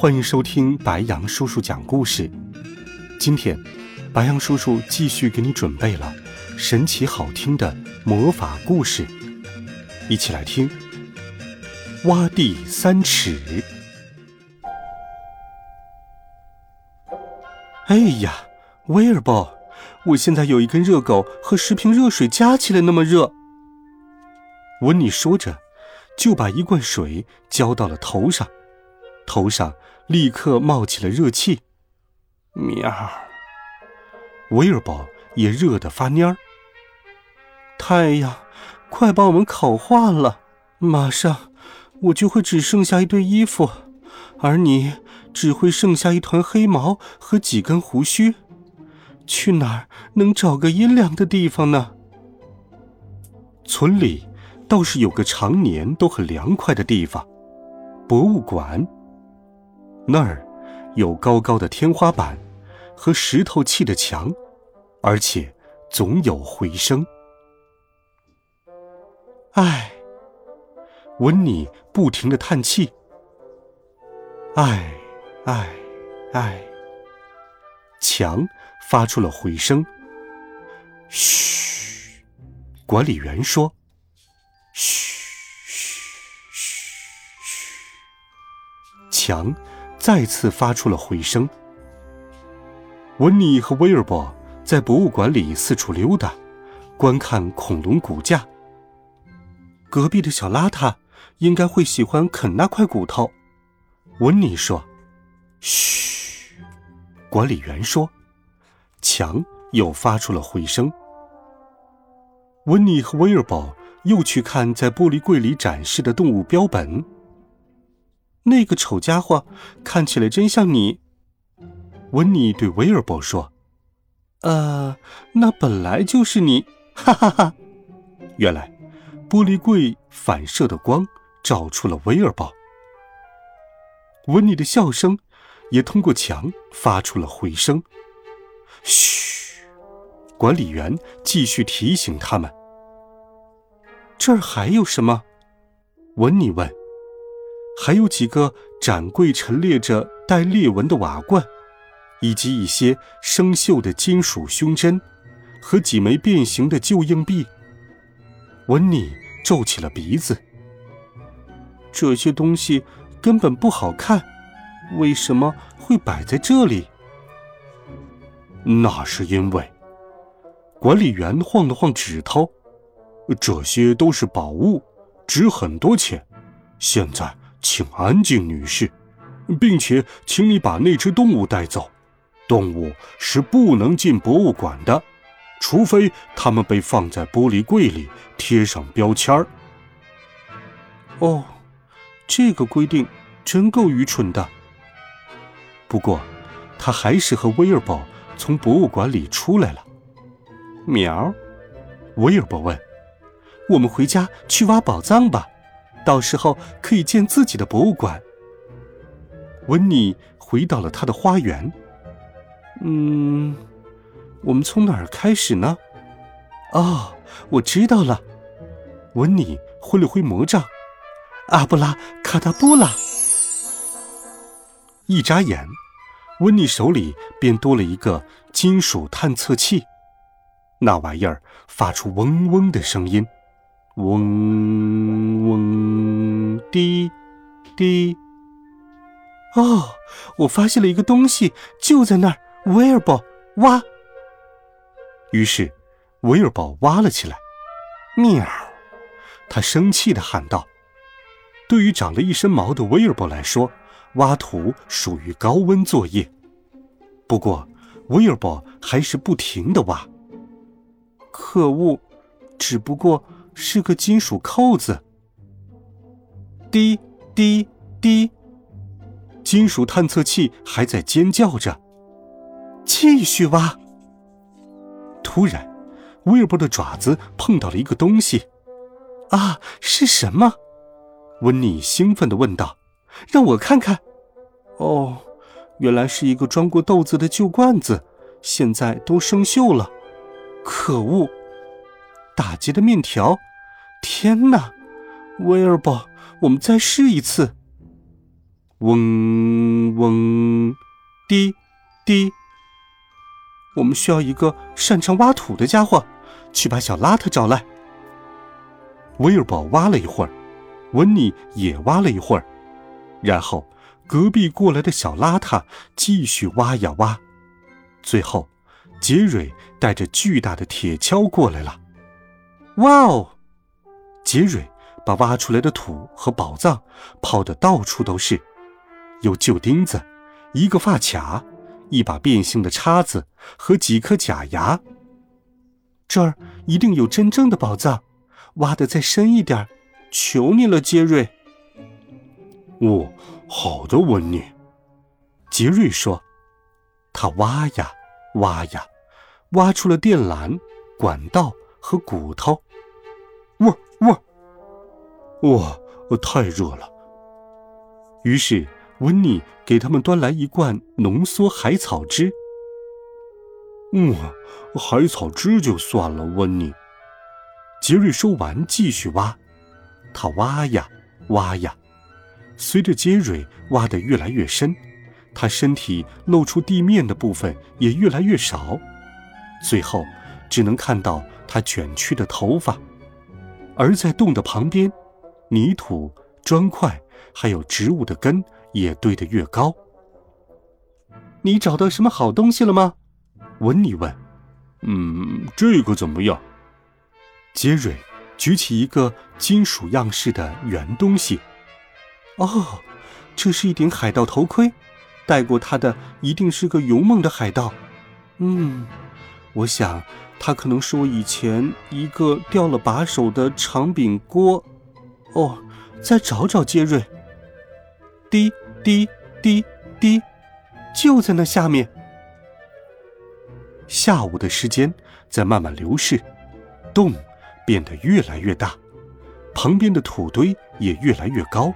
欢迎收听白羊叔叔讲故事。今天，白羊叔叔继续给你准备了神奇好听的魔法故事，一起来听。挖地三尺。哎呀，威尔伯，我现在有一根热狗和十瓶热水加起来那么热。温妮说着。就把一罐水浇到了头上，头上立刻冒起了热气。喵！威尔伯也热得发蔫儿。太阳，快把我们烤化了！马上，我就会只剩下一堆衣服，而你只会剩下一团黑毛和几根胡须。去哪儿能找个阴凉的地方呢？村里。倒是有个常年都很凉快的地方，博物馆。那儿有高高的天花板和石头砌的墙，而且总有回声。唉，温妮不停的叹气。唉，唉，唉。墙发出了回声。嘘，管理员说。嘘嘘嘘嘘！墙再次发出了回声。温妮和威尔伯在博物馆里四处溜达，观看恐龙骨架。隔壁的小邋遢应该会喜欢啃那块骨头，温妮说。嘘，管理员说。墙又发出了回声。温妮和威尔伯。又去看在玻璃柜里展示的动物标本。那个丑家伙看起来真像你，温妮对威尔伯说：“呃，那本来就是你，哈哈哈。”原来，玻璃柜反射的光照出了威尔伯。温妮的笑声也通过墙发出了回声。嘘，管理员继续提醒他们。这儿还有什么？温妮问。还有几个展柜陈列着带裂纹的瓦罐，以及一些生锈的金属胸针和几枚变形的旧硬币。温妮皱起了鼻子。这些东西根本不好看，为什么会摆在这里？那是因为……管理员晃了晃指头。这些都是宝物，值很多钱。现在，请安静，女士，并且请你把那只动物带走。动物是不能进博物馆的，除非它们被放在玻璃柜里，贴上标签儿。哦，这个规定真够愚蠢的。不过，他还是和威尔伯从博物馆里出来了。苗，威尔伯问。我们回家去挖宝藏吧，到时候可以建自己的博物馆。温妮回到了他的花园。嗯，我们从哪儿开始呢？哦，我知道了。温妮挥了挥魔杖，阿布拉卡达布拉。一眨眼，温妮手里便多了一个金属探测器，那玩意儿发出嗡嗡的声音。嗡嗡滴滴。哦，我发现了一个东西，就在那儿。威尔伯，挖。于是，威尔伯挖了起来。喵！他生气的喊道：“对于长了一身毛的威尔伯来说，挖土属于高温作业。不过，威尔伯还是不停的挖。可恶！只不过……”是个金属扣子，滴滴滴，金属探测器还在尖叫着。继续挖。突然，威尔伯的爪子碰到了一个东西。啊，是什么？温妮兴奋地问道。让我看看。哦，原来是一个装过豆子的旧罐子，现在都生锈了。可恶！打结的面条。天哪！威尔伯，我们再试一次。嗡嗡，滴滴。我们需要一个擅长挖土的家伙，去把小邋遢找来。威尔伯挖了一会儿，温妮也挖了一会儿，然后隔壁过来的小邋遢继续挖呀挖，最后杰瑞带着巨大的铁锹过来了。哇哦！杰瑞把挖出来的土和宝藏抛得到处都是，有旧钉子，一个发卡。一把变形的叉子和几颗假牙。这儿一定有真正的宝藏，挖的再深一点，求你了，杰瑞。哦，好的，温妮。杰瑞说。他挖呀挖呀，挖出了电缆、管道和骨头。哇我！太热了。于是。温妮给他们端来一罐浓缩海草汁。嗯，海草汁就算了。温妮，杰瑞说完，继续挖。他挖呀挖呀，随着杰瑞挖得越来越深，他身体露出地面的部分也越来越少，最后只能看到他卷曲的头发。而在洞的旁边，泥土、砖块还有植物的根。也堆得越高。你找到什么好东西了吗？温妮问。嗯，这个怎么样？杰瑞举起一个金属样式的圆东西。哦，这是一顶海盗头盔，戴过它的一定是个勇猛的海盗。嗯，我想他可能是我以前一个掉了把手的长柄锅。哦，再找找杰瑞。滴滴滴滴，就在那下面。下午的时间在慢慢流逝，洞变得越来越大，旁边的土堆也越来越高。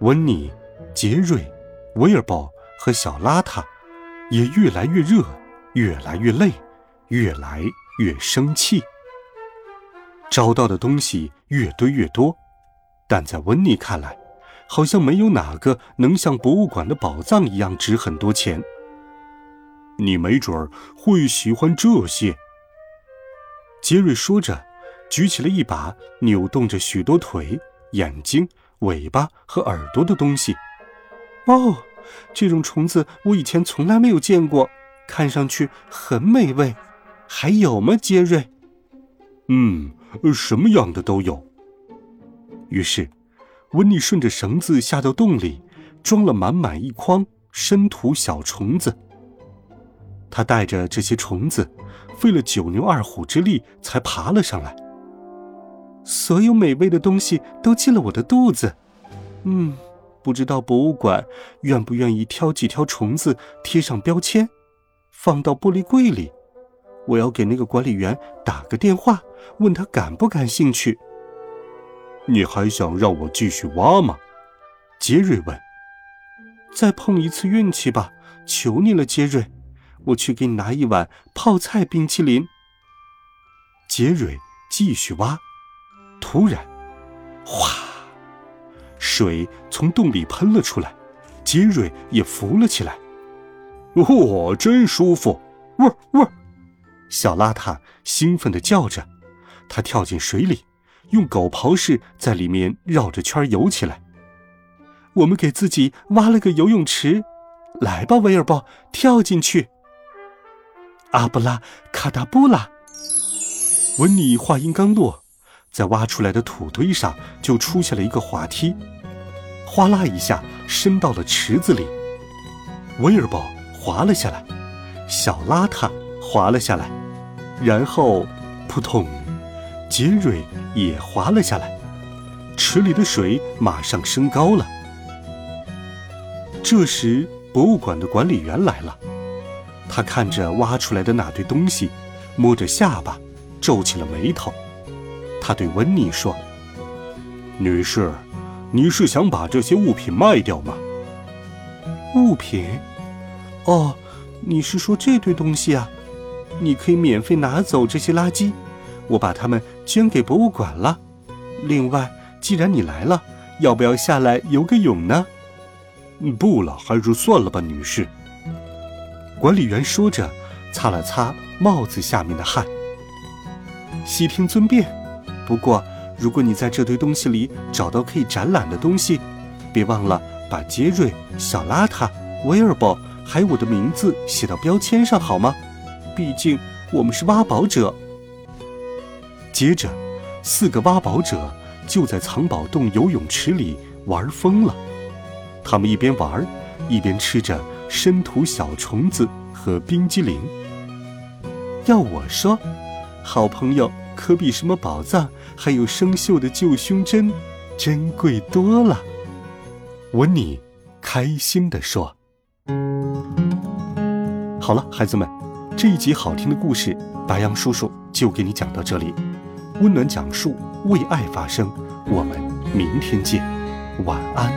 温妮、杰瑞、威尔伯和小邋遢也越来越热，越来越累，越来越生气。找到的东西越堆越多，但在温妮看来。好像没有哪个能像博物馆的宝藏一样值很多钱。你没准儿会喜欢这些。杰瑞说着，举起了一把扭动着许多腿、眼睛、尾巴和耳朵的东西。哦，这种虫子我以前从来没有见过，看上去很美味。还有吗，杰瑞？嗯，什么样的都有。于是。温妮顺着绳子下到洞里，装了满满一筐深土小虫子。他带着这些虫子，费了九牛二虎之力才爬了上来。所有美味的东西都进了我的肚子。嗯，不知道博物馆愿不愿意挑几条虫子贴上标签，放到玻璃柜里。我要给那个管理员打个电话，问他感不感兴趣。你还想让我继续挖吗？杰瑞问。再碰一次运气吧，求你了，杰瑞。我去给你拿一碗泡菜冰淇淋。杰瑞继续挖，突然，哗，水从洞里喷了出来，杰瑞也浮了起来。哦，真舒服！喔喔！小邋遢兴奋地叫着，他跳进水里。用狗刨式在里面绕着圈游起来。我们给自己挖了个游泳池，来吧，威尔伯，跳进去。阿布拉卡达布拉。温妮话音刚落，在挖出来的土堆上就出现了一个滑梯，哗啦一下伸到了池子里。威尔伯滑了下来，小邋遢滑了下来，然后扑通。杰瑞也滑了下来，池里的水马上升高了。这时，博物馆的管理员来了，他看着挖出来的那堆东西，摸着下巴，皱起了眉头。他对温妮说：“女士，你是想把这些物品卖掉吗？”物品？哦，你是说这堆东西啊？你可以免费拿走这些垃圾，我把它们捐给博物馆了。另外，既然你来了，要不要下来游个泳呢？不了，还是算了吧，女士。管理员说着，擦了擦帽子下面的汗。悉听尊便。不过，如果你在这堆东西里找到可以展览的东西，别忘了把杰瑞、小邋遢、威尔伯还有我的名字写到标签上，好吗？毕竟我们是挖宝者。接着，四个挖宝者就在藏宝洞游泳池里玩疯了。他们一边玩，一边吃着生土小虫子和冰激凌。要我说，好朋友可比什么宝藏还有生锈的旧胸针珍贵多了。温妮开心地说：“好了，孩子们，这一集好听的故事，白羊叔叔就给你讲到这里。温暖讲述，为爱发声。我们明天见，晚安。”